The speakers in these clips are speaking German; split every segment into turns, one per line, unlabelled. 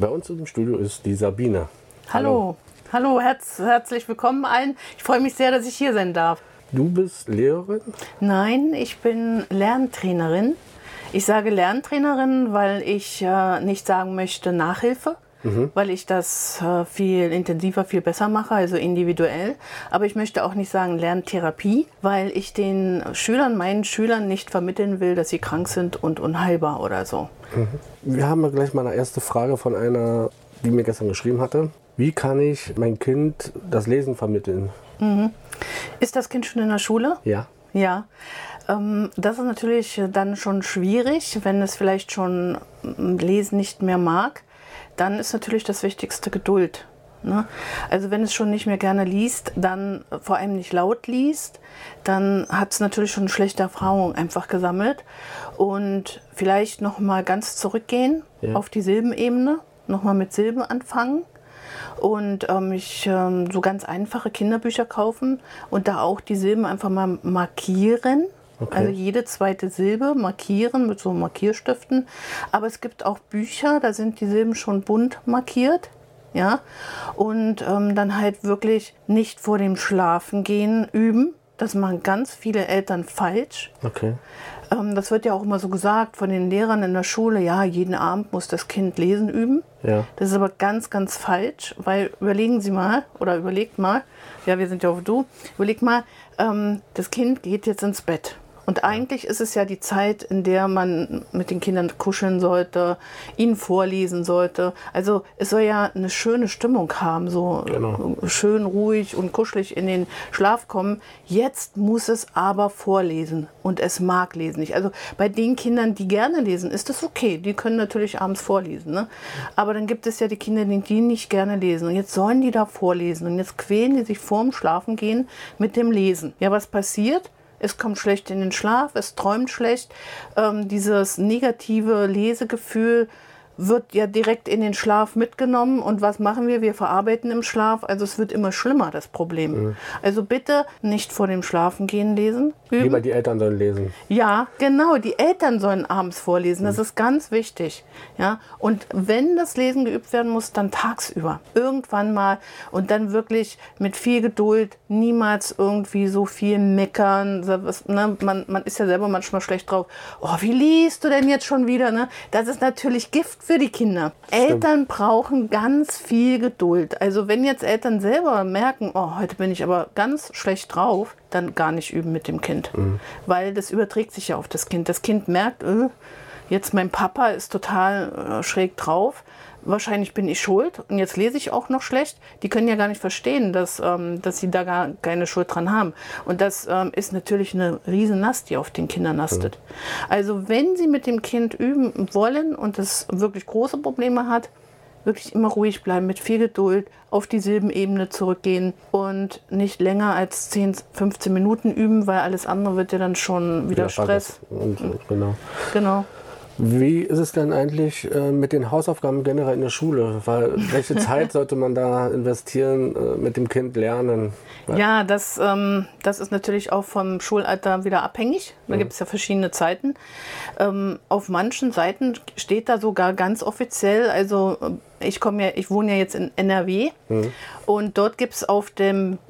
Bei uns im Studio ist die Sabine.
Hallo. Hallo, herz, herzlich willkommen allen. Ich freue mich sehr, dass ich hier sein darf.
Du bist Lehrerin?
Nein, ich bin Lerntrainerin. Ich sage Lerntrainerin, weil ich äh, nicht sagen möchte Nachhilfe, mhm. weil ich das äh, viel intensiver, viel besser mache, also individuell. Aber ich möchte auch nicht sagen Lerntherapie, weil ich den Schülern, meinen Schülern nicht vermitteln will, dass sie krank sind und unheilbar oder so.
Mhm. Wir haben gleich mal eine erste Frage von einer, die mir gestern geschrieben hatte. Wie kann ich mein Kind das Lesen vermitteln?
Mhm. Ist das Kind schon in der Schule?
Ja.
Ja. Ähm, das ist natürlich dann schon schwierig, wenn es vielleicht schon Lesen nicht mehr mag. Dann ist natürlich das Wichtigste Geduld. Ne? Also wenn es schon nicht mehr gerne liest, dann vor allem nicht laut liest, dann hat es natürlich schon schlechte Erfahrung einfach gesammelt und vielleicht noch mal ganz zurückgehen ja. auf die Silbenebene, noch mal mit Silben anfangen und ähm, ich ähm, so ganz einfache Kinderbücher kaufen und da auch die Silben einfach mal markieren. Okay. Also jede zweite Silbe markieren mit so Markierstiften. Aber es gibt auch Bücher, da sind die Silben schon bunt markiert. Ja, und ähm, dann halt wirklich nicht vor dem Schlafengehen üben. Das machen ganz viele Eltern falsch.
Okay.
Ähm, das wird ja auch immer so gesagt von den Lehrern in der Schule, ja, jeden Abend muss das Kind lesen üben.
Ja.
Das ist aber ganz, ganz falsch, weil überlegen Sie mal oder überlegt mal, ja, wir sind ja auch du, überlegt mal, ähm, das Kind geht jetzt ins Bett. Und eigentlich ist es ja die Zeit, in der man mit den Kindern kuscheln sollte, ihnen vorlesen sollte. Also es soll ja eine schöne Stimmung haben, so genau. schön ruhig und kuschelig in den Schlaf kommen. Jetzt muss es aber vorlesen und es mag lesen nicht. Also bei den Kindern, die gerne lesen, ist das okay. Die können natürlich abends vorlesen. Ne? Aber dann gibt es ja die Kinder, die nicht gerne lesen. Und jetzt sollen die da vorlesen. Und jetzt quälen die sich vorm Schlafengehen mit dem Lesen. Ja, was passiert? Es kommt schlecht in den Schlaf, es träumt schlecht. Ähm, dieses negative Lesegefühl wird ja direkt in den Schlaf mitgenommen. Und was machen wir? Wir verarbeiten im Schlaf. Also es wird immer schlimmer, das Problem. Mhm. Also bitte nicht vor dem Schlafengehen lesen.
Üben. Lieber die Eltern sollen lesen.
Ja, genau. Die Eltern sollen abends vorlesen. Das mhm. ist ganz wichtig. Ja? Und wenn das Lesen geübt werden muss, dann tagsüber. Irgendwann mal. Und dann wirklich mit viel Geduld. Niemals irgendwie so viel meckern. Ne? Man, man ist ja selber manchmal schlecht drauf. Oh, wie liest du denn jetzt schon wieder? Ne? Das ist natürlich Gift für die Kinder. Stimmt. Eltern brauchen ganz viel Geduld. Also wenn jetzt Eltern selber merken, oh, heute bin ich aber ganz schlecht drauf, dann gar nicht üben mit dem Kind. Mhm. Weil das überträgt sich ja auf das Kind. Das Kind merkt, äh, jetzt mein Papa ist total äh, schräg drauf wahrscheinlich bin ich schuld und jetzt lese ich auch noch schlecht. Die können ja gar nicht verstehen, dass, ähm, dass sie da gar keine Schuld dran haben. Und das ähm, ist natürlich eine riesen Last, die auf den Kindern lastet. Ja. Also wenn sie mit dem Kind üben wollen und es wirklich große Probleme hat, wirklich immer ruhig bleiben, mit viel Geduld auf die Silbenebene zurückgehen und nicht länger als 10, 15 Minuten üben, weil alles andere wird ja dann schon wieder ja, Stress.
Und, genau.
Genau.
Wie ist es denn eigentlich äh, mit den Hausaufgaben generell in der Schule? Weil welche Zeit sollte man da investieren, äh, mit dem Kind lernen?
Ja, das, ähm, das ist natürlich auch vom Schulalter wieder abhängig. Da mhm. gibt es ja verschiedene Zeiten. Ähm, auf manchen Seiten steht da sogar ganz offiziell, also ich komme ja, ich wohne ja jetzt in NRW mhm. und dort gibt es auf,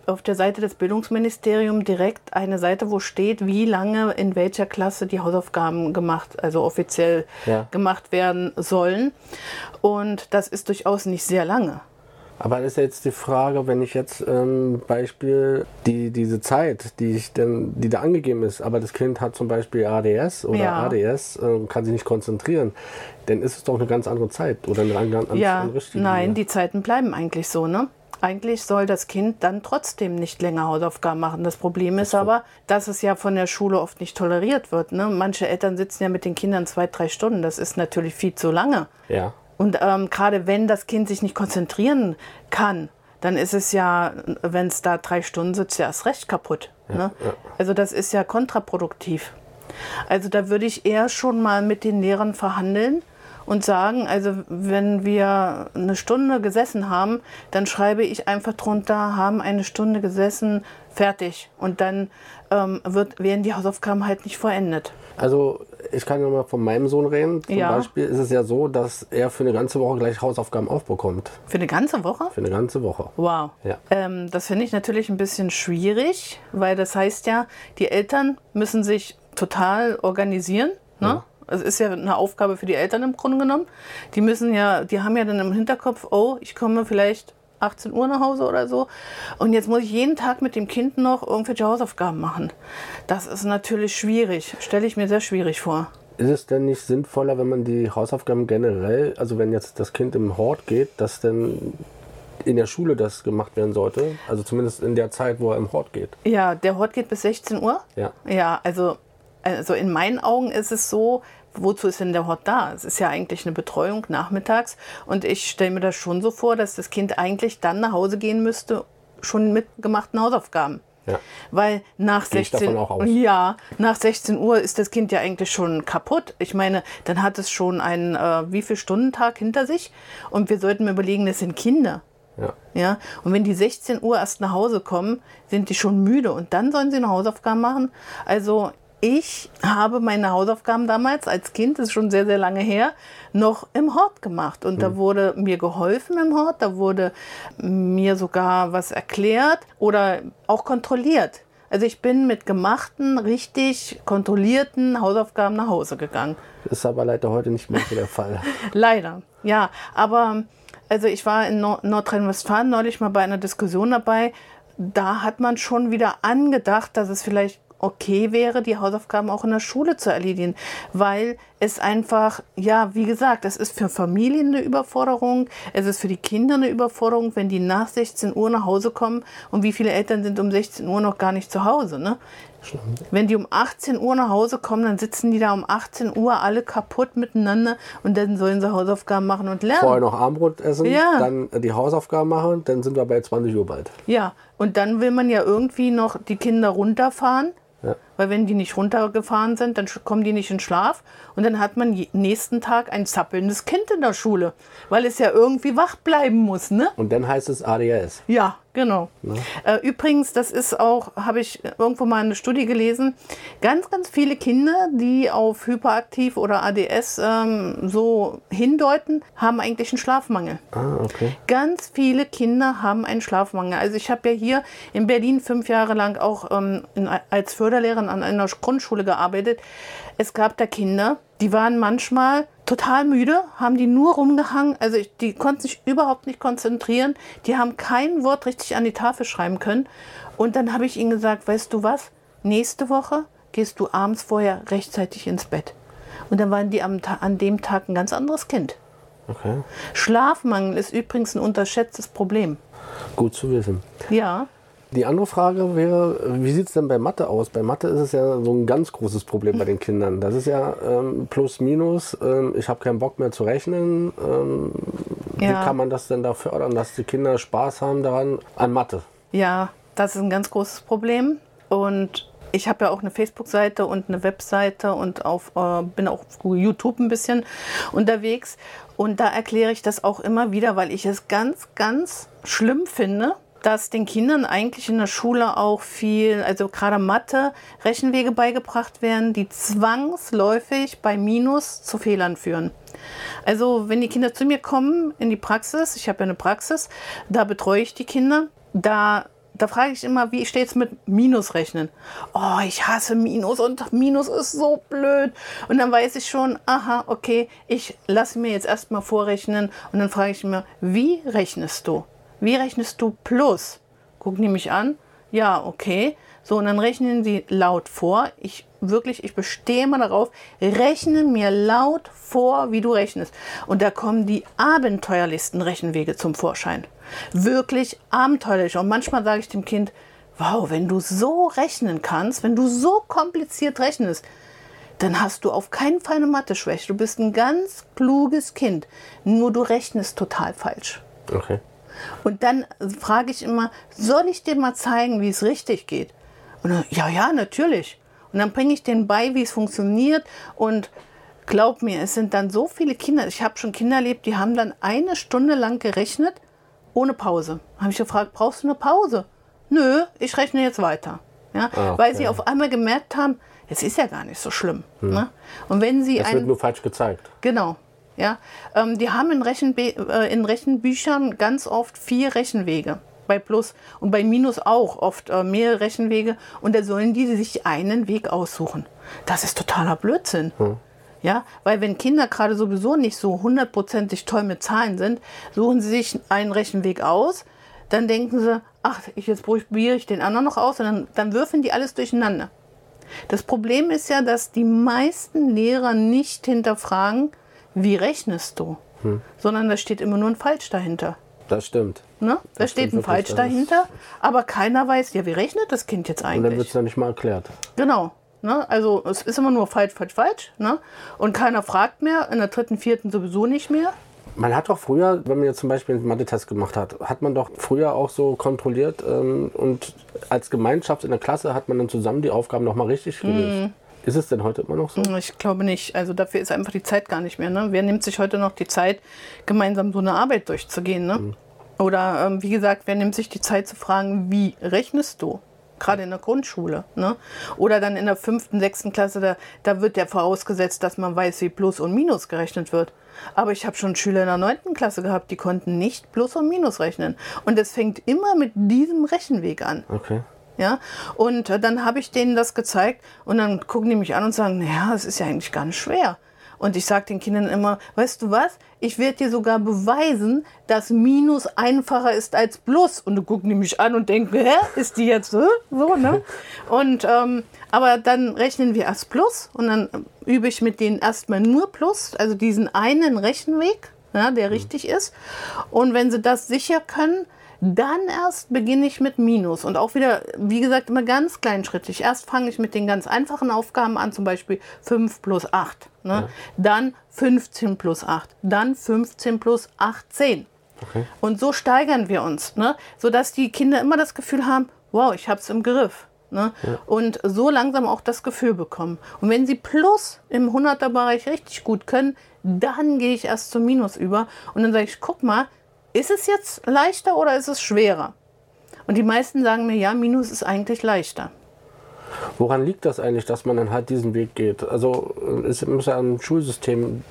auf der Seite des Bildungsministeriums direkt eine Seite, wo steht, wie lange in welcher Klasse die Hausaufgaben gemacht, also offiziell ja. gemacht werden sollen. Und das ist durchaus nicht sehr lange.
Aber das ist jetzt die Frage, wenn ich jetzt ähm, Beispiel die, diese Zeit, die ich denn, die da angegeben ist, aber das Kind hat zum Beispiel ADS oder ja. ADS, äh, kann sich nicht konzentrieren, dann ist es doch eine ganz andere Zeit oder eine ganz andere
ja, Nein, die Zeiten bleiben eigentlich so, ne? Eigentlich soll das Kind dann trotzdem nicht länger Hausaufgaben machen. Das Problem ist aber, dass es ja von der Schule oft nicht toleriert wird. Ne? Manche Eltern sitzen ja mit den Kindern zwei, drei Stunden. Das ist natürlich viel zu lange.
Ja.
Und ähm, gerade wenn das Kind sich nicht konzentrieren kann, dann ist es ja, wenn es da drei Stunden sitzt, ja erst recht kaputt. Ja, ne? ja. Also das ist ja kontraproduktiv. Also da würde ich eher schon mal mit den Lehrern verhandeln und sagen, also wenn wir eine Stunde gesessen haben, dann schreibe ich einfach drunter, haben eine Stunde gesessen, fertig. Und dann ähm, wird, werden die Hausaufgaben halt nicht vollendet.
Also ich kann ja mal von meinem Sohn reden. Zum ja. Beispiel ist es ja so, dass er für eine ganze Woche gleich Hausaufgaben aufbekommt.
Für eine ganze Woche?
Für eine ganze Woche.
Wow. Ja. Ähm, das finde ich natürlich ein bisschen schwierig, weil das heißt ja, die Eltern müssen sich total organisieren. Ne? Ja. Es ist ja eine Aufgabe für die Eltern im Grunde genommen. Die müssen ja, die haben ja dann im Hinterkopf, oh, ich komme vielleicht 18 Uhr nach Hause oder so. Und jetzt muss ich jeden Tag mit dem Kind noch irgendwelche Hausaufgaben machen. Das ist natürlich schwierig, stelle ich mir sehr schwierig vor.
Ist es denn nicht sinnvoller, wenn man die Hausaufgaben generell, also wenn jetzt das Kind im Hort geht, dass dann in der Schule das gemacht werden sollte? Also zumindest in der Zeit, wo er im Hort geht.
Ja, der Hort geht bis 16 Uhr.
Ja.
Ja, also, also in meinen Augen ist es so, wozu ist denn der Hort da? Es ist ja eigentlich eine Betreuung nachmittags und ich stelle mir das schon so vor, dass das Kind eigentlich dann nach Hause gehen müsste, schon mit gemachten Hausaufgaben.
Ja.
Weil nach 16, ja, nach 16 Uhr ist das Kind ja eigentlich schon kaputt. Ich meine, dann hat es schon einen äh, wie viel Stundentag hinter sich und wir sollten überlegen, das sind Kinder.
Ja.
ja. Und wenn die 16 Uhr erst nach Hause kommen, sind die schon müde und dann sollen sie noch Hausaufgaben machen. Also ich habe meine Hausaufgaben damals als Kind, das ist schon sehr, sehr lange her, noch im Hort gemacht. Und mhm. da wurde mir geholfen im Hort, da wurde mir sogar was erklärt oder auch kontrolliert. Also ich bin mit gemachten, richtig kontrollierten Hausaufgaben nach Hause gegangen.
Das ist aber leider heute nicht mehr so der Fall.
leider, ja. Aber also ich war in Nord Nordrhein-Westfalen neulich mal bei einer Diskussion dabei. Da hat man schon wieder angedacht, dass es vielleicht okay wäre, die Hausaufgaben auch in der Schule zu erledigen, weil es einfach, ja, wie gesagt, es ist für Familien eine Überforderung, es ist für die Kinder eine Überforderung, wenn die nach 16 Uhr nach Hause kommen und wie viele Eltern sind um 16 Uhr noch gar nicht zu Hause, ne? Wenn die um 18 Uhr nach Hause kommen, dann sitzen die da um 18 Uhr alle kaputt miteinander und dann sollen sie Hausaufgaben machen und lernen.
Vorher noch Armbrot essen, ja. dann die Hausaufgaben machen, dann sind wir bei 20 Uhr bald.
Ja, und dann will man ja irgendwie noch die Kinder runterfahren
ja.
Weil wenn die nicht runtergefahren sind, dann kommen die nicht in Schlaf. Und dann hat man nächsten Tag ein zappelndes Kind in der Schule, weil es ja irgendwie wach bleiben muss. Ne?
Und dann heißt es ADHS.
Ja, Genau. Ja. Äh, übrigens, das ist auch, habe ich irgendwo mal eine Studie gelesen, ganz, ganz viele Kinder, die auf Hyperaktiv oder ADS ähm, so hindeuten, haben eigentlich einen Schlafmangel.
Ah, okay.
Ganz viele Kinder haben einen Schlafmangel. Also ich habe ja hier in Berlin fünf Jahre lang auch ähm, in, als Förderlehrerin an einer Grundschule gearbeitet. Es gab da Kinder, die waren manchmal total müde, haben die nur rumgehangen. Also die konnten sich überhaupt nicht konzentrieren. Die haben kein Wort richtig an die Tafel schreiben können. Und dann habe ich ihnen gesagt, weißt du was? Nächste Woche gehst du abends vorher rechtzeitig ins Bett. Und dann waren die am, an dem Tag ein ganz anderes Kind.
Okay.
Schlafmangel ist übrigens ein unterschätztes Problem.
Gut zu wissen.
Ja.
Die andere Frage wäre, wie sieht es denn bei Mathe aus? Bei Mathe ist es ja so ein ganz großes Problem bei den Kindern. Das ist ja ähm, plus minus, ähm, ich habe keinen Bock mehr zu rechnen. Ähm, ja. Wie kann man das denn da fördern, dass die Kinder Spaß haben daran an Mathe?
Ja, das ist ein ganz großes Problem. Und ich habe ja auch eine Facebook-Seite und eine Webseite und auf, äh, bin auch auf YouTube ein bisschen unterwegs. Und da erkläre ich das auch immer wieder, weil ich es ganz, ganz schlimm finde, dass den Kindern eigentlich in der Schule auch viel, also gerade Mathe, Rechenwege beigebracht werden, die zwangsläufig bei Minus zu Fehlern führen. Also wenn die Kinder zu mir kommen in die Praxis, ich habe ja eine Praxis, da betreue ich die Kinder, da da frage ich immer, wie steht es mit Minusrechnen? Oh, ich hasse Minus und Minus ist so blöd. Und dann weiß ich schon, aha, okay, ich lasse mir jetzt erstmal vorrechnen und dann frage ich immer, wie rechnest du? Wie rechnest du plus? Gucken die mich an. Ja, okay. So, und dann rechnen sie laut vor. Ich wirklich, ich bestehe mal darauf, rechne mir laut vor, wie du rechnest. Und da kommen die abenteuerlichsten Rechenwege zum Vorschein. Wirklich abenteuerlich. Und manchmal sage ich dem Kind, wow, wenn du so rechnen kannst, wenn du so kompliziert rechnest, dann hast du auf keinen Fall eine Mathe-Schwäche. Du bist ein ganz kluges Kind. Nur du rechnest total falsch.
Okay.
Und dann frage ich immer, soll ich dir mal zeigen, wie es richtig geht? Und dann, ja, ja, natürlich. Und dann bringe ich denen bei, wie es funktioniert und glaub mir, es sind dann so viele Kinder. Ich habe schon Kinder erlebt, die haben dann eine Stunde lang gerechnet, ohne Pause. Habe ich gefragt, brauchst du eine Pause? Nö, ich rechne jetzt weiter. Ja, okay. Weil sie auf einmal gemerkt haben, es ist ja gar nicht so schlimm. Hm. Ne? Und wenn sie
es wird nur falsch gezeigt.
Genau. Ja, ähm, die haben in, Rechenbe äh, in Rechenbüchern ganz oft vier Rechenwege bei Plus und bei Minus auch oft äh, mehrere Rechenwege und da sollen die sich einen Weg aussuchen. Das ist totaler Blödsinn. Hm. Ja, weil wenn Kinder gerade sowieso nicht so hundertprozentig toll mit Zahlen sind, suchen sie sich einen Rechenweg aus, dann denken sie, ach, ich, jetzt probiere ich den anderen noch aus und dann, dann würfeln die alles durcheinander. Das Problem ist ja, dass die meisten Lehrer nicht hinterfragen, wie rechnest du, hm. sondern da steht immer nur ein Falsch dahinter.
Das stimmt.
Ne? Da
das
steht ein Falsch dahinter, aber keiner weiß, ja, wie rechnet das Kind jetzt eigentlich? Und
dann wird es ja nicht mal erklärt.
Genau. Ne? Also es ist immer nur falsch, falsch, falsch. Ne? Und keiner fragt mehr, in der dritten, vierten sowieso nicht mehr.
Man hat doch früher, wenn man jetzt zum Beispiel einen Mathe-Test gemacht hat, hat man doch früher auch so kontrolliert ähm, und als Gemeinschaft in der Klasse hat man dann zusammen die Aufgaben nochmal richtig gelöst. Mm. Ist es denn heute immer noch so?
Ich glaube nicht. Also dafür ist einfach die Zeit gar nicht mehr. Ne? Wer nimmt sich heute noch die Zeit, gemeinsam so eine Arbeit durchzugehen? Ne? Mm. Oder ähm, wie gesagt, wer nimmt sich die Zeit zu fragen, wie rechnest du? gerade in der Grundschule. Ne? Oder dann in der fünften, sechsten Klasse, da, da wird ja vorausgesetzt, dass man weiß, wie Plus und Minus gerechnet wird. Aber ich habe schon Schüler in der neunten Klasse gehabt, die konnten nicht Plus und Minus rechnen. Und es fängt immer mit diesem Rechenweg an.
Okay.
Ja, und äh, dann habe ich denen das gezeigt und dann gucken die mich an und sagen, naja, es ist ja eigentlich ganz schwer. Und ich sage den Kindern immer, weißt du was, ich werde dir sogar beweisen, dass Minus einfacher ist als Plus. Und du gucken die mich an und denken, hä, ist die jetzt so? so ne? Und, ähm, aber dann rechnen wir erst Plus und dann übe ich mit denen erstmal nur Plus, also diesen einen Rechenweg, ja, der mhm. richtig ist. Und wenn sie das sicher können, dann erst beginne ich mit Minus und auch wieder, wie gesagt, immer ganz kleinschrittig. Erst fange ich mit den ganz einfachen Aufgaben an, zum Beispiel 5 plus 8. Ne? Ja. Dann 15 plus 8. Dann 15 plus 18. Okay. Und so steigern wir uns, ne? sodass die Kinder immer das Gefühl haben, wow, ich habe es im Griff. Ne? Ja. Und so langsam auch das Gefühl bekommen. Und wenn sie Plus im 100er-Bereich richtig gut können, dann gehe ich erst zum Minus über. Und dann sage ich, guck mal, ist es jetzt leichter oder ist es schwerer? Und die meisten sagen mir, ja, Minus ist eigentlich leichter.
Woran liegt das eigentlich, dass man dann halt diesen Weg geht? Also es muss ja am Schulsystem.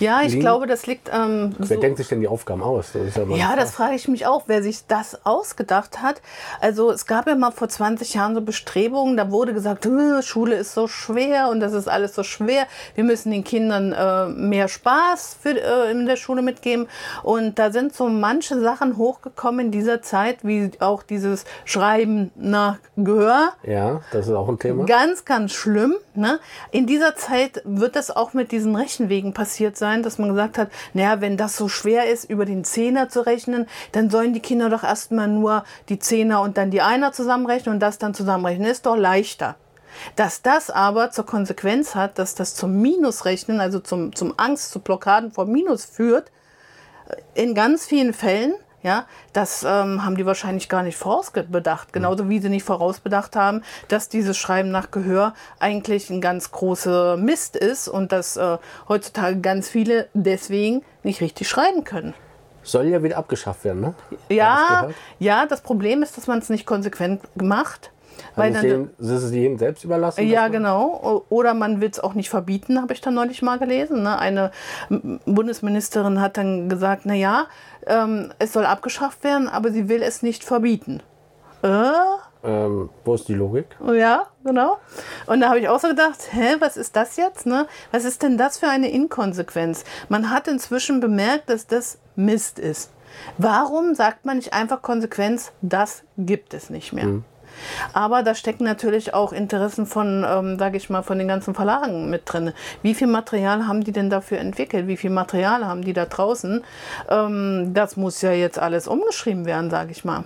Ja, ich liegen. glaube, das liegt. Ähm,
wer so denkt sich denn die Aufgaben aus?
Das ja, ja das frage ich mich auch, wer sich das ausgedacht hat. Also es gab ja mal vor 20 Jahren so Bestrebungen, da wurde gesagt, Schule ist so schwer und das ist alles so schwer. Wir müssen den Kindern äh, mehr Spaß für, äh, in der Schule mitgeben. Und da sind so manche Sachen hochgekommen in dieser Zeit, wie auch dieses Schreiben nach Gehör.
Ja, das ist auch ein Thema.
Ganz, ganz schlimm. Ne? In dieser Zeit wird das auch mit diesen Rechenwegen passiert sein, dass man gesagt hat, naja, wenn das so schwer ist, über den Zehner zu rechnen, dann sollen die Kinder doch erstmal nur die Zehner und dann die Einer zusammenrechnen und das dann zusammenrechnen. Ist doch leichter. Dass das aber zur Konsequenz hat, dass das zum Minusrechnen, also zum, zum Angst, zu Blockaden vor Minus führt, in ganz vielen Fällen ja, das ähm, haben die wahrscheinlich gar nicht vorausbedacht. Genauso wie sie nicht vorausbedacht haben, dass dieses Schreiben nach Gehör eigentlich ein ganz großer Mist ist und dass äh, heutzutage ganz viele deswegen nicht richtig schreiben können.
Soll ja wieder abgeschafft werden, ne?
Ja, ja, das Problem ist, dass man es nicht konsequent macht.
Weil dann, jedem, ist es jedem selbst überlassen?
Ja, genau. Oder man will es auch nicht verbieten, habe ich dann neulich mal gelesen. Ne? Eine Bundesministerin hat dann gesagt, naja, ähm, es soll abgeschafft werden, aber sie will es nicht verbieten.
Äh? Ähm, wo ist die Logik?
Ja, genau. Und da habe ich auch so gedacht, hä, was ist das jetzt? Ne? Was ist denn das für eine Inkonsequenz? Man hat inzwischen bemerkt, dass das Mist ist. Warum sagt man nicht einfach Konsequenz, das gibt es nicht mehr? Hm. Aber da stecken natürlich auch Interessen von, ähm, sage ich mal, von den ganzen Verlagen mit drin. Wie viel Material haben die denn dafür entwickelt? Wie viel Material haben die da draußen? Ähm, das muss ja jetzt alles umgeschrieben werden, sage ich mal.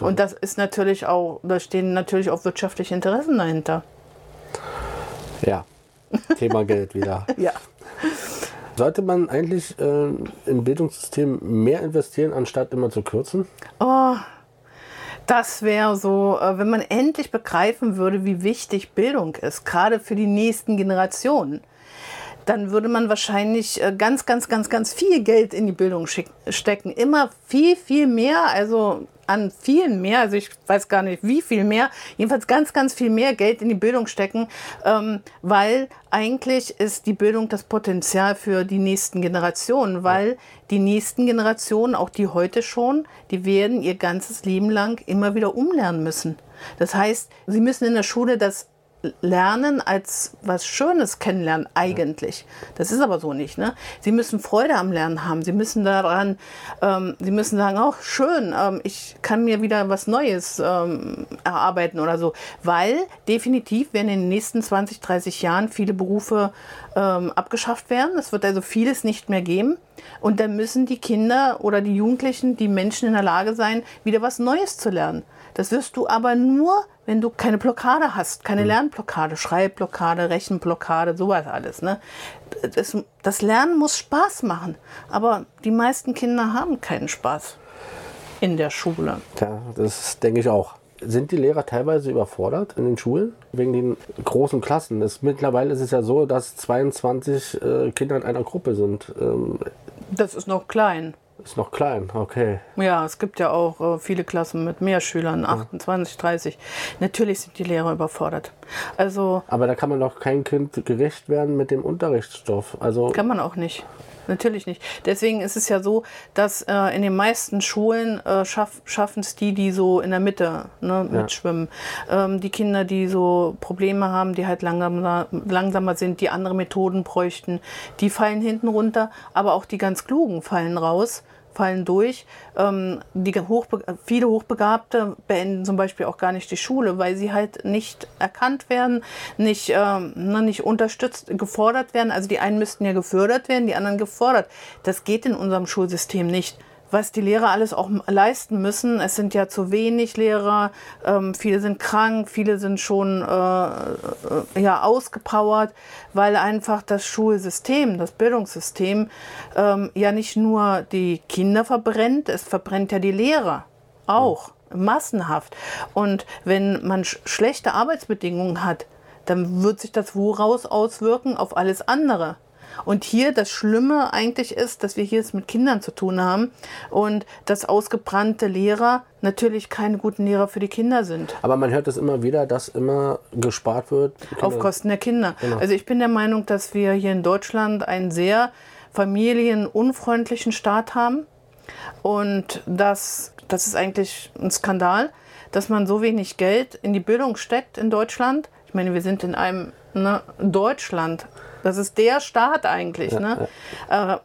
Und das ist natürlich auch, da stehen natürlich auch wirtschaftliche Interessen dahinter.
Ja, Thema Geld wieder.
ja.
Sollte man eigentlich äh, im Bildungssystem mehr investieren, anstatt immer zu kürzen?
Oh, das wäre so, äh, wenn man endlich begreifen würde, wie wichtig Bildung ist, gerade für die nächsten Generationen. Dann würde man wahrscheinlich äh, ganz, ganz, ganz, ganz viel Geld in die Bildung stecken. Immer viel, viel mehr. Also an vielen mehr, also ich weiß gar nicht wie viel mehr, jedenfalls ganz, ganz viel mehr Geld in die Bildung stecken, ähm, weil eigentlich ist die Bildung das Potenzial für die nächsten Generationen, weil die nächsten Generationen, auch die heute schon, die werden ihr ganzes Leben lang immer wieder umlernen müssen. Das heißt, sie müssen in der Schule das Lernen als was Schönes kennenlernen, eigentlich. Das ist aber so nicht. Ne? Sie müssen Freude am Lernen haben. Sie müssen daran, ähm, Sie müssen sagen, auch schön, ähm, ich kann mir wieder was Neues ähm, erarbeiten oder so. Weil definitiv werden in den nächsten 20, 30 Jahren viele Berufe ähm, abgeschafft werden. Es wird also vieles nicht mehr geben. Und dann müssen die Kinder oder die Jugendlichen, die Menschen in der Lage sein, wieder was Neues zu lernen. Das wirst du aber nur, wenn du keine Blockade hast, keine mhm. Lernblockade, Schreibblockade, Rechenblockade, sowas alles. Ne? Das, das Lernen muss Spaß machen, aber die meisten Kinder haben keinen Spaß in der Schule.
Ja, das denke ich auch. Sind die Lehrer teilweise überfordert in den Schulen wegen den großen Klassen? Das, mittlerweile ist es ja so, dass 22 äh, Kinder in einer Gruppe sind. Ähm,
das ist noch klein.
Ist noch klein, okay.
Ja, es gibt ja auch äh, viele Klassen mit mehr Schülern, 28, 30. Natürlich sind die Lehrer überfordert. Also,
Aber da kann man doch kein Kind gerecht werden mit dem Unterrichtsstoff. Also
kann man auch nicht. Natürlich nicht. Deswegen ist es ja so, dass äh, in den meisten Schulen äh, schaff, schaffen es die, die so in der Mitte ne, ja. mitschwimmen. Ähm, die Kinder, die so Probleme haben, die halt langsamer, langsamer sind, die andere Methoden bräuchten, die fallen hinten runter. Aber auch die ganz Klugen fallen raus fallen durch. Ähm, die Hochbe viele Hochbegabte beenden zum Beispiel auch gar nicht die Schule, weil sie halt nicht erkannt werden, nicht, ähm, ne, nicht unterstützt, gefordert werden. Also die einen müssten ja gefördert werden, die anderen gefordert. Das geht in unserem Schulsystem nicht was die Lehrer alles auch leisten müssen. Es sind ja zu wenig Lehrer, ähm, viele sind krank, viele sind schon äh, äh, ja, ausgepowert, weil einfach das Schulsystem, das Bildungssystem ähm, ja nicht nur die Kinder verbrennt, es verbrennt ja die Lehrer auch massenhaft. Und wenn man sch schlechte Arbeitsbedingungen hat, dann wird sich das woraus auswirken auf alles andere. Und hier das Schlimme eigentlich ist, dass wir hier es mit Kindern zu tun haben und dass ausgebrannte Lehrer natürlich keine guten Lehrer für die Kinder sind.
Aber man hört es immer wieder, dass immer gespart wird.
Auf Kosten der Kinder. Genau. Also ich bin der Meinung, dass wir hier in Deutschland einen sehr familienunfreundlichen Staat haben. Und das, das ist eigentlich ein Skandal, dass man so wenig Geld in die Bildung steckt in Deutschland. Ich meine, wir sind in einem ne, Deutschland, das ist der Staat eigentlich. Ja, ne? Ja. Äh,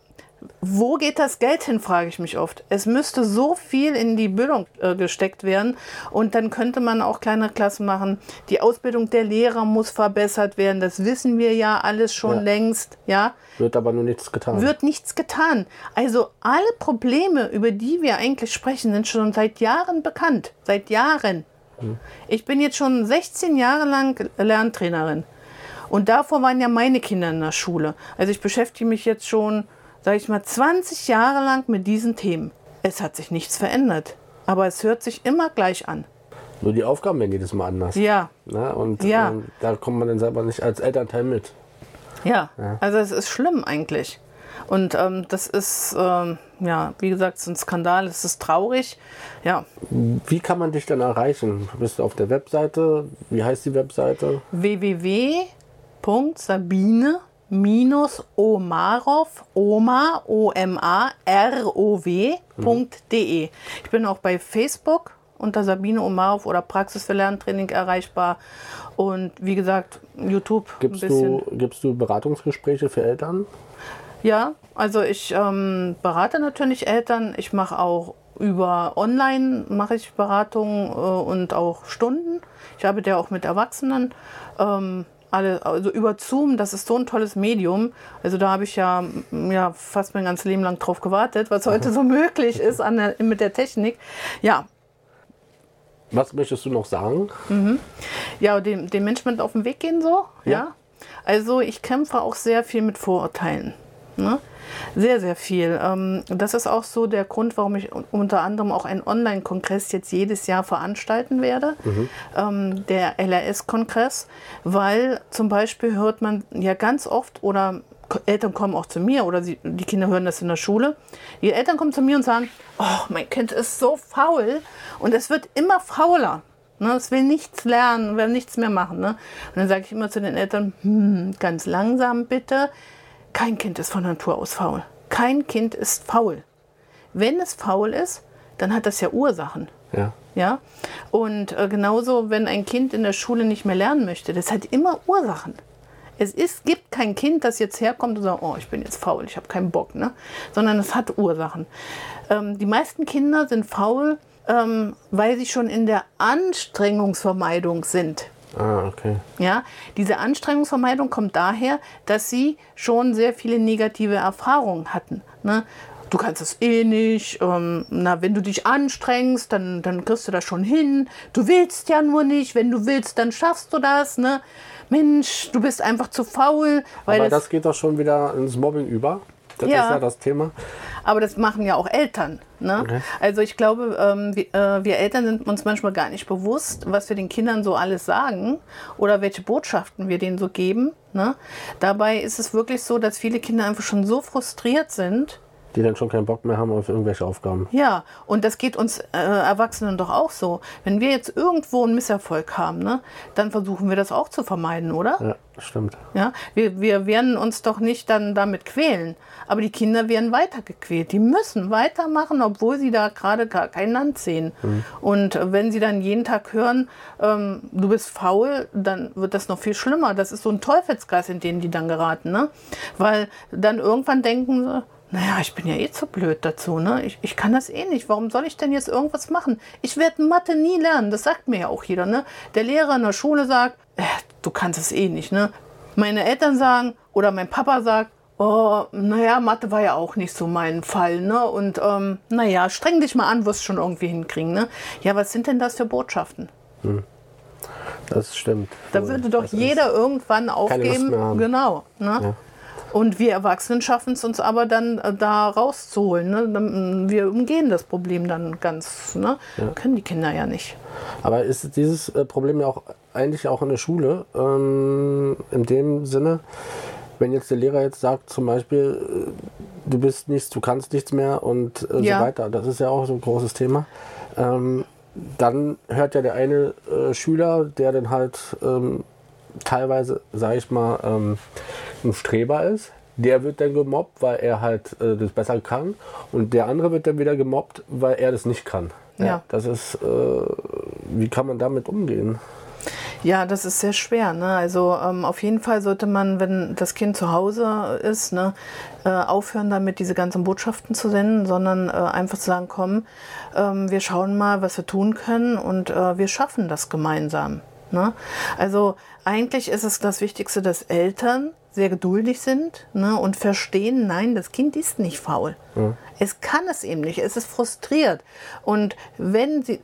wo geht das Geld hin, frage ich mich oft. Es müsste so viel in die Bildung äh, gesteckt werden und dann könnte man auch kleine Klassen machen. Die Ausbildung der Lehrer muss verbessert werden. Das wissen wir ja alles schon ja. längst. Ja?
Wird aber nur nichts getan.
Wird nichts getan. Also alle Probleme, über die wir eigentlich sprechen, sind schon seit Jahren bekannt. Seit Jahren. Hm. Ich bin jetzt schon 16 Jahre lang Lerntrainerin. Und davor waren ja meine Kinder in der Schule. Also ich beschäftige mich jetzt schon, sage ich mal, 20 Jahre lang mit diesen Themen. Es hat sich nichts verändert. Aber es hört sich immer gleich an.
Nur die Aufgaben werden jedes Mal anders.
Ja.
Na, und ja. Ähm, da kommt man dann selber nicht als Elternteil mit.
Ja, ja. also es ist schlimm eigentlich. Und ähm, das ist, ähm, ja, wie gesagt, ein Skandal, es ist traurig. Ja.
Wie kann man dich dann erreichen? Bist du auf der Webseite? Wie heißt die Webseite?
www Sabine-Omarov, Oma, O-M-A-R-O-W.de. Ich bin auch bei Facebook unter Sabine Omarov oder Praxis für Lerntraining erreichbar. Und wie gesagt, YouTube.
Gibst, Du, gibst du Beratungsgespräche für Eltern?
Ja, also ich ähm, berate natürlich Eltern. Ich mache auch über online mache ich Beratungen äh, und auch Stunden. Ich arbeite ja auch mit Erwachsenen. Ähm, alle, also über Zoom, das ist so ein tolles Medium. Also da habe ich ja, ja fast mein ganzes Leben lang drauf gewartet, was heute so möglich ist an der, mit der Technik. Ja.
Was möchtest du noch sagen?
Mhm. Ja, dem, dem Management auf den Weg gehen so. Ja. ja. Also ich kämpfe auch sehr viel mit Vorurteilen. Ne? Sehr, sehr viel. Ähm, das ist auch so der Grund, warum ich unter anderem auch einen Online-Kongress jetzt jedes Jahr veranstalten werde, mhm. Ähm, der LRS-Kongress, weil zum Beispiel hört man ja ganz oft oder Eltern kommen auch zu mir oder sie, die Kinder hören das in der Schule. Die Eltern kommen zu mir und sagen, oh, mein Kind ist so faul und es wird immer fauler. Ne, es will nichts lernen, will nichts mehr machen. Ne? Und dann sage ich immer zu den Eltern, hm, ganz langsam bitte, kein Kind ist von Natur aus faul. Kein Kind ist faul. Wenn es faul ist, dann hat das ja Ursachen.
Ja.
Ja? Und äh, genauso, wenn ein Kind in der Schule nicht mehr lernen möchte, das hat immer Ursachen. Es ist, gibt kein Kind, das jetzt herkommt und sagt, oh, ich bin jetzt faul, ich habe keinen Bock, ne? sondern es hat Ursachen. Ähm, die meisten Kinder sind faul, ähm, weil sie schon in der Anstrengungsvermeidung sind.
Ah, okay.
Ja, diese Anstrengungsvermeidung kommt daher, dass sie schon sehr viele negative Erfahrungen hatten. Ne? Du kannst es eh nicht. Ähm, na, wenn du dich anstrengst, dann, dann kriegst du das schon hin. Du willst ja nur nicht. Wenn du willst, dann schaffst du das. Ne? Mensch, du bist einfach zu faul.
Aber das, das geht doch schon wieder ins Mobbing über. Das ja. ist ja das Thema.
Aber das machen ja auch Eltern. Ne? Okay. Also ich glaube, ähm, wir, äh, wir, Eltern sind uns manchmal gar nicht bewusst, was wir den Kindern so alles sagen oder welche Botschaften wir denen so geben. Ne? Dabei ist es wirklich so, dass viele Kinder einfach schon so frustriert sind,
die dann schon keinen Bock mehr haben auf irgendwelche Aufgaben.
Ja, und das geht uns äh, Erwachsenen doch auch so. Wenn wir jetzt irgendwo einen Misserfolg haben, ne, dann versuchen wir das auch zu vermeiden, oder?
Ja, stimmt.
Ja, wir, wir werden uns doch nicht dann damit quälen. Aber die Kinder werden weiter gequält. Die müssen weitermachen, obwohl sie da gerade gar kein Land sehen. Mhm. Und wenn sie dann jeden Tag hören, ähm, du bist faul, dann wird das noch viel schlimmer. Das ist so ein Teufelskreis, in den die dann geraten. Ne? Weil dann irgendwann denken sie, naja, ich bin ja eh zu blöd dazu, ne? Ich, ich kann das eh nicht. Warum soll ich denn jetzt irgendwas machen? Ich werde Mathe nie lernen, das sagt mir ja auch jeder, ne? Der Lehrer in der Schule sagt, äh, du kannst es eh nicht, ne? Meine Eltern sagen oder mein Papa sagt, oh, naja, Mathe war ja auch nicht so mein Fall, ne? Und ähm, naja, streng dich mal an, wirst schon irgendwie hinkriegen, ne? Ja, was sind denn das für Botschaften? Hm.
Das stimmt.
Da würde doch das jeder irgendwann aufgeben. Genau. Ne? Ja. Und wir Erwachsenen schaffen es uns aber dann äh, da rauszuholen. Ne? Wir umgehen das Problem dann ganz. Ne? Ja. Können die Kinder ja nicht.
Aber ist dieses äh, Problem ja auch eigentlich auch in der Schule? Ähm, in dem Sinne, wenn jetzt der Lehrer jetzt sagt, zum Beispiel, äh, du bist nichts, du kannst nichts mehr und äh, ja. so weiter, das ist ja auch so ein großes Thema. Ähm, dann hört ja der eine äh, Schüler, der dann halt ähm, teilweise, sage ich mal, ähm, ein Streber ist, der wird dann gemobbt, weil er halt äh, das besser kann. Und der andere wird dann wieder gemobbt, weil er das nicht kann. Ja. ja das ist, äh, wie kann man damit umgehen?
Ja, das ist sehr schwer. Ne? Also ähm, auf jeden Fall sollte man, wenn das Kind zu Hause ist, ne, äh, aufhören damit, diese ganzen Botschaften zu senden, sondern äh, einfach zu sagen, komm, ähm, wir schauen mal, was wir tun können und äh, wir schaffen das gemeinsam. Ne? Also eigentlich ist es das Wichtigste, dass Eltern sehr geduldig sind ne, und verstehen, nein, das Kind ist nicht faul. Ja. Es kann es eben nicht, es ist frustriert. Und wenn sie,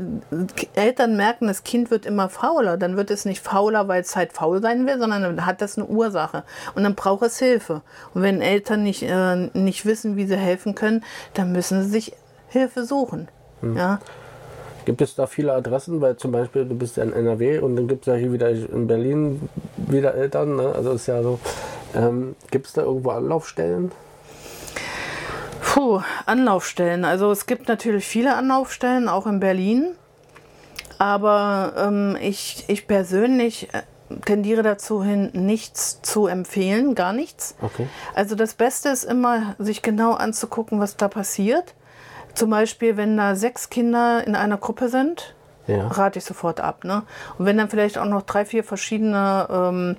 Eltern merken, das Kind wird immer fauler, dann wird es nicht fauler, weil es halt faul sein will, sondern dann hat das eine Ursache. Und dann braucht es Hilfe. Und wenn Eltern nicht, äh, nicht wissen, wie sie helfen können, dann müssen sie sich Hilfe suchen. Mhm. Ja.
Gibt es da viele Adressen? Weil zum Beispiel, du bist ja in NRW und dann gibt es ja hier wieder in Berlin wieder Eltern. Ne? Also ist ja so. Ähm, gibt es da irgendwo Anlaufstellen?
Puh, Anlaufstellen. Also es gibt natürlich viele Anlaufstellen, auch in Berlin. Aber ähm, ich, ich persönlich äh, tendiere dazu hin, nichts zu empfehlen, gar nichts.
Okay.
Also das Beste ist immer, sich genau anzugucken, was da passiert. Zum Beispiel, wenn da sechs Kinder in einer Gruppe sind, ja. rate ich sofort ab. Ne? Und wenn dann vielleicht auch noch drei, vier verschiedene ähm,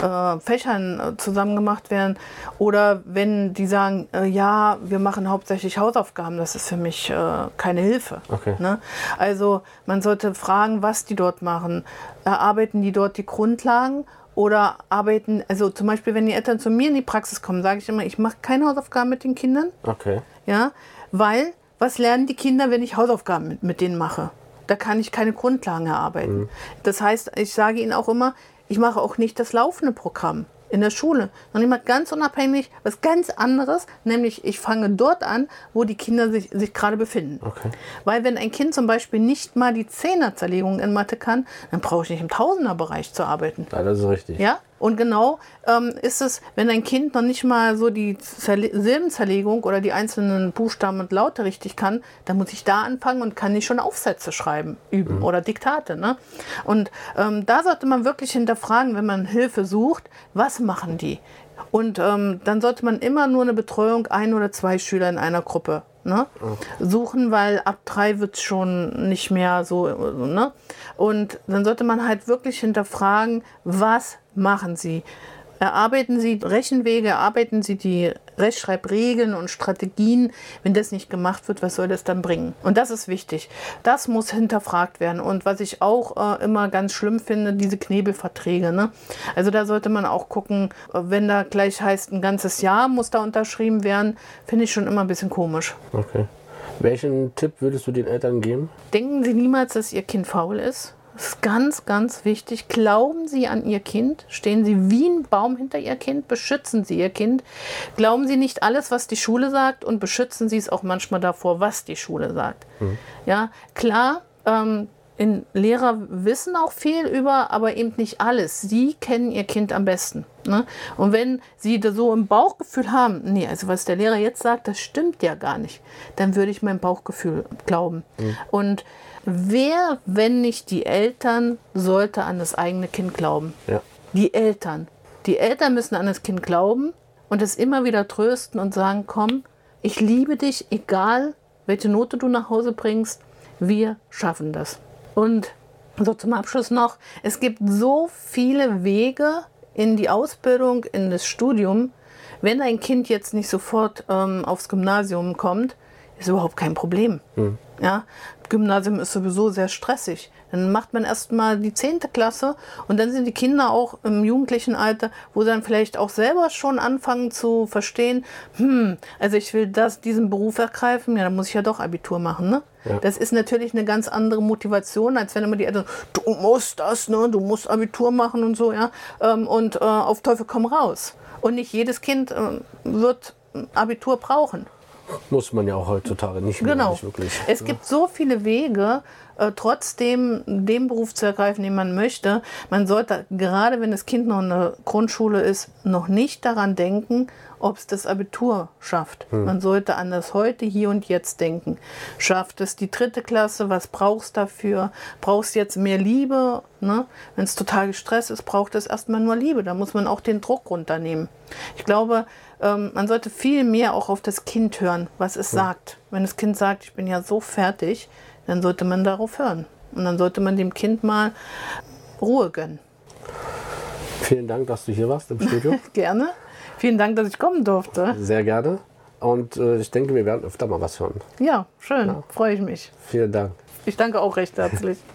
äh, Fächern äh, zusammen gemacht werden oder wenn die sagen, äh, ja, wir machen hauptsächlich Hausaufgaben, das ist für mich äh, keine Hilfe.
Okay.
Ne? Also man sollte fragen, was die dort machen. Erarbeiten die dort die Grundlagen oder arbeiten, also zum Beispiel, wenn die Eltern zu mir in die Praxis kommen, sage ich immer, ich mache keine Hausaufgaben mit den Kindern.
Okay.
Ja, weil was lernen die Kinder, wenn ich Hausaufgaben mit, mit denen mache? Da kann ich keine Grundlagen erarbeiten. Mhm. Das heißt, ich sage ihnen auch immer, ich mache auch nicht das laufende Programm in der Schule, sondern ich mache ganz unabhängig was ganz anderes, nämlich ich fange dort an, wo die Kinder sich, sich gerade befinden.
Okay.
Weil wenn ein Kind zum Beispiel nicht mal die Zehnerzerlegung in Mathe kann, dann brauche ich nicht im Tausenderbereich zu arbeiten.
Ja, das ist richtig.
Ja? Und genau ähm, ist es, wenn ein Kind noch nicht mal so die Zerle Silbenzerlegung oder die einzelnen Buchstaben und Laute richtig kann, dann muss ich da anfangen und kann nicht schon Aufsätze schreiben, üben mhm. oder Diktate. Ne? Und ähm, da sollte man wirklich hinterfragen, wenn man Hilfe sucht, was machen die? Und ähm, dann sollte man immer nur eine Betreuung ein oder zwei Schüler in einer Gruppe ne? suchen, weil ab drei wird es schon nicht mehr so. Ne? Und dann sollte man halt wirklich hinterfragen, was machen sie? Erarbeiten Sie Rechenwege, erarbeiten Sie die Rechtschreibregeln und Strategien. Wenn das nicht gemacht wird, was soll das dann bringen? Und das ist wichtig. Das muss hinterfragt werden. Und was ich auch äh, immer ganz schlimm finde, diese Knebelverträge. Ne? Also da sollte man auch gucken, wenn da gleich heißt, ein ganzes Jahr muss da unterschrieben werden, finde ich schon immer ein bisschen komisch.
Okay. Welchen Tipp würdest du den Eltern geben?
Denken Sie niemals, dass Ihr Kind faul ist. Das ist ganz, ganz wichtig. Glauben Sie an Ihr Kind. Stehen Sie wie ein Baum hinter Ihr Kind. Beschützen Sie Ihr Kind. Glauben Sie nicht alles, was die Schule sagt und beschützen Sie es auch manchmal davor, was die Schule sagt. Mhm. Ja, klar, ähm, in Lehrer wissen auch viel über, aber eben nicht alles. Sie kennen ihr Kind am besten. Ne? Und wenn sie da so ein Bauchgefühl haben, nee, also was der Lehrer jetzt sagt, das stimmt ja gar nicht, dann würde ich mein Bauchgefühl glauben. Mhm. Und wer, wenn nicht die Eltern, sollte an das eigene Kind glauben? Ja. Die Eltern. Die Eltern müssen an das Kind glauben und es immer wieder trösten und sagen, komm, ich liebe dich, egal welche Note du nach Hause bringst, wir schaffen das. Und so zum Abschluss noch, es gibt so viele Wege in die Ausbildung, in das Studium. Wenn ein Kind jetzt nicht sofort ähm, aufs Gymnasium kommt, ist überhaupt kein Problem. Mhm. Ja, Gymnasium ist sowieso sehr stressig. Dann macht man erstmal die 10. Klasse und dann sind die Kinder auch im jugendlichen Alter, wo sie dann vielleicht auch selber schon anfangen zu verstehen, hm, also ich will das, diesen Beruf ergreifen, ja, dann muss ich ja doch Abitur machen. Ne? Ja. Das ist natürlich eine ganz andere Motivation, als wenn immer die Eltern, du musst das, ne, du musst Abitur machen und so, ja. Ähm, und äh, auf Teufel komm raus. Und nicht jedes Kind äh, wird Abitur brauchen.
Muss man ja auch heutzutage nicht
mehr. Genau. Nicht wirklich, es ja. gibt so viele Wege, äh, trotzdem den Beruf zu ergreifen, den man möchte. Man sollte, gerade wenn das Kind noch in der Grundschule ist, noch nicht daran denken, ob es das Abitur schafft. Hm. Man sollte an das heute, hier und jetzt denken. Schafft es die dritte Klasse? Was brauchst du dafür? Brauchst du jetzt mehr Liebe? Ne? Wenn es total gestresst ist, braucht es erstmal nur Liebe. Da muss man auch den Druck runternehmen. Ich glaube, ähm, man sollte viel mehr auch auf das Kind hören, was es hm. sagt. Wenn das Kind sagt, ich bin ja so fertig, dann sollte man darauf hören. Und dann sollte man dem Kind mal Ruhe gönnen.
Vielen Dank, dass du hier warst im Studio.
Gerne. Vielen Dank, dass ich kommen durfte.
Sehr gerne. Und äh, ich denke, wir werden öfter mal was hören.
Ja, schön. Ja. Freue ich mich.
Vielen Dank.
Ich danke auch recht herzlich.